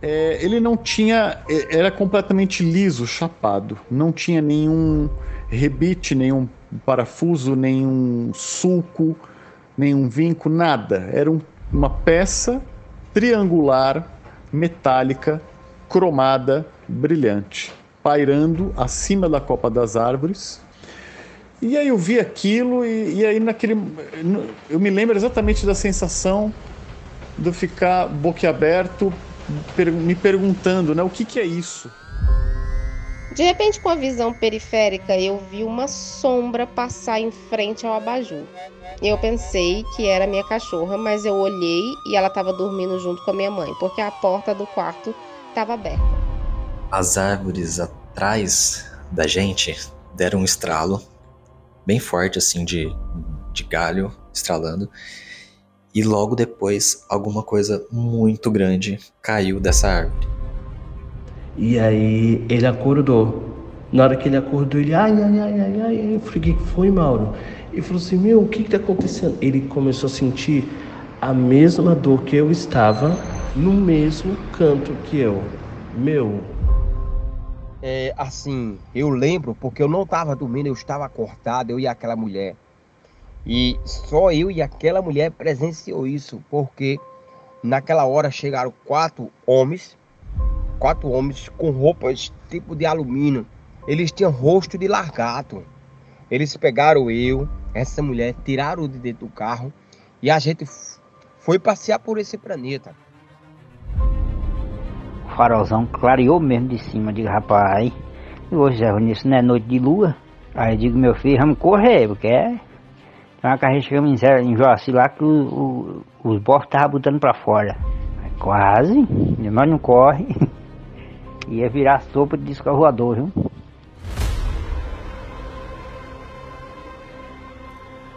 é, ele não tinha. É, era completamente liso, chapado. Não tinha nenhum rebite, nenhum parafuso, nenhum sulco, nenhum vinco, nada. Era um, uma peça triangular, metálica, cromada, brilhante, pairando acima da copa das árvores. E aí eu vi aquilo e, e aí naquele eu me lembro exatamente da sensação de ficar boquiaberto, me perguntando, né, o que, que é isso? De repente, com a visão periférica, eu vi uma sombra passar em frente ao abajur. Eu pensei que era minha cachorra, mas eu olhei e ela estava dormindo junto com a minha mãe, porque a porta do quarto estava aberta. As árvores atrás da gente deram um estralo bem forte, assim, de, de galho estralando. E logo depois, alguma coisa muito grande caiu dessa árvore. E aí ele acordou. Na hora que ele acordou, ele, ai, ai, ai, ai, ai. Eu falei, o que foi, Mauro? Ele falou assim, meu, o que que tá acontecendo? Ele começou a sentir a mesma dor que eu estava no mesmo canto que eu. Meu. É, assim, eu lembro, porque eu não estava dormindo, eu estava acordado, eu e aquela mulher. E só eu e aquela mulher presenciou isso, porque naquela hora chegaram quatro homens, quatro homens com roupas tipo de alumínio. Eles tinham rosto de largato. Eles pegaram eu, essa mulher, tiraram de dentro do carro e a gente foi passear por esse planeta. O farolzão clareou mesmo de cima, digo, rapaz, hoje isso não é noite de lua. Aí eu digo, meu filho, vamos correr, porque é então a gente chegamos em, em Joaci lá que o, o, os bostos estavam botando para fora. Quase, mas não corre. Ia virar sopa de disco voador, viu?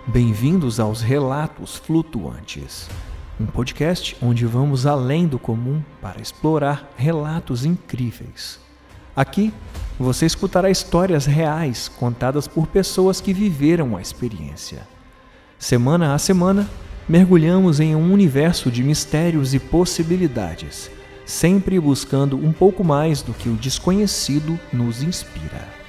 Bem-vindos aos Relatos Flutuantes, um podcast onde vamos além do comum para explorar relatos incríveis. Aqui você escutará histórias reais contadas por pessoas que viveram a experiência. Semana a semana, mergulhamos em um universo de mistérios e possibilidades, sempre buscando um pouco mais do que o desconhecido nos inspira.